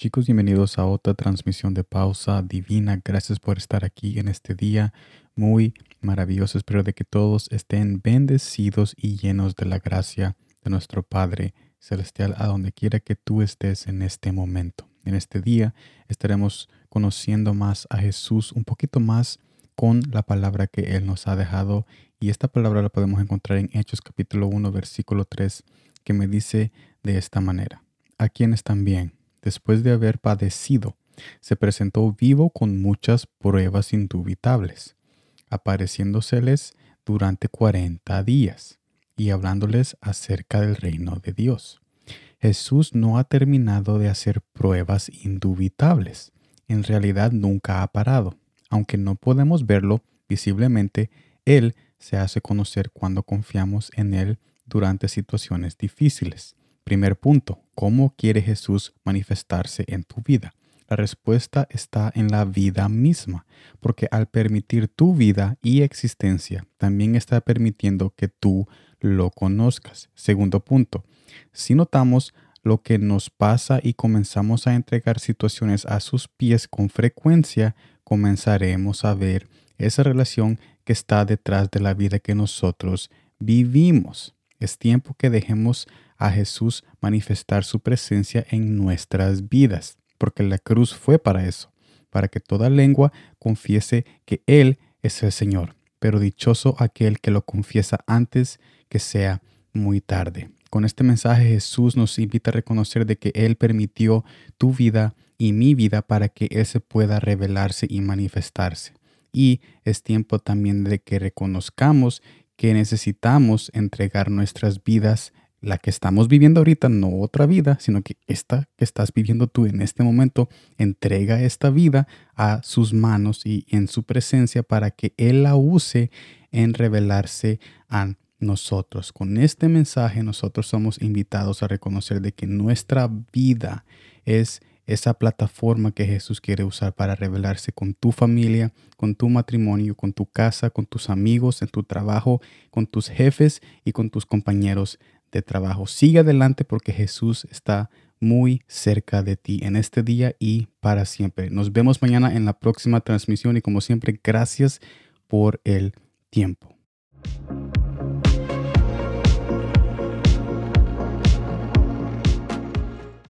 Chicos, bienvenidos a otra transmisión de pausa divina. Gracias por estar aquí en este día muy maravilloso. Espero de que todos estén bendecidos y llenos de la gracia de nuestro Padre Celestial a donde quiera que tú estés en este momento. En este día estaremos conociendo más a Jesús un poquito más con la palabra que Él nos ha dejado. Y esta palabra la podemos encontrar en Hechos capítulo 1, versículo 3, que me dice de esta manera. A quienes también después de haber padecido, se presentó vivo con muchas pruebas indubitables, apareciéndoseles durante cuarenta días y hablándoles acerca del reino de Dios. Jesús no ha terminado de hacer pruebas indubitables. En realidad nunca ha parado. Aunque no podemos verlo visiblemente, Él se hace conocer cuando confiamos en Él durante situaciones difíciles. Primer punto, ¿cómo quiere Jesús manifestarse en tu vida? La respuesta está en la vida misma, porque al permitir tu vida y existencia, también está permitiendo que tú lo conozcas. Segundo punto, si notamos lo que nos pasa y comenzamos a entregar situaciones a sus pies con frecuencia, comenzaremos a ver esa relación que está detrás de la vida que nosotros vivimos. Es tiempo que dejemos a Jesús manifestar su presencia en nuestras vidas, porque la cruz fue para eso, para que toda lengua confiese que Él es el Señor. Pero dichoso aquel que lo confiesa antes que sea muy tarde. Con este mensaje Jesús nos invita a reconocer de que Él permitió tu vida y mi vida para que Él se pueda revelarse y manifestarse. Y es tiempo también de que reconozcamos que necesitamos entregar nuestras vidas, la que estamos viviendo ahorita, no otra vida, sino que esta que estás viviendo tú en este momento, entrega esta vida a sus manos y en su presencia para que Él la use en revelarse a nosotros. Con este mensaje nosotros somos invitados a reconocer de que nuestra vida es esa plataforma que Jesús quiere usar para revelarse con tu familia, con tu matrimonio, con tu casa, con tus amigos, en tu trabajo, con tus jefes y con tus compañeros de trabajo. Sigue adelante porque Jesús está muy cerca de ti en este día y para siempre. Nos vemos mañana en la próxima transmisión y como siempre, gracias por el tiempo.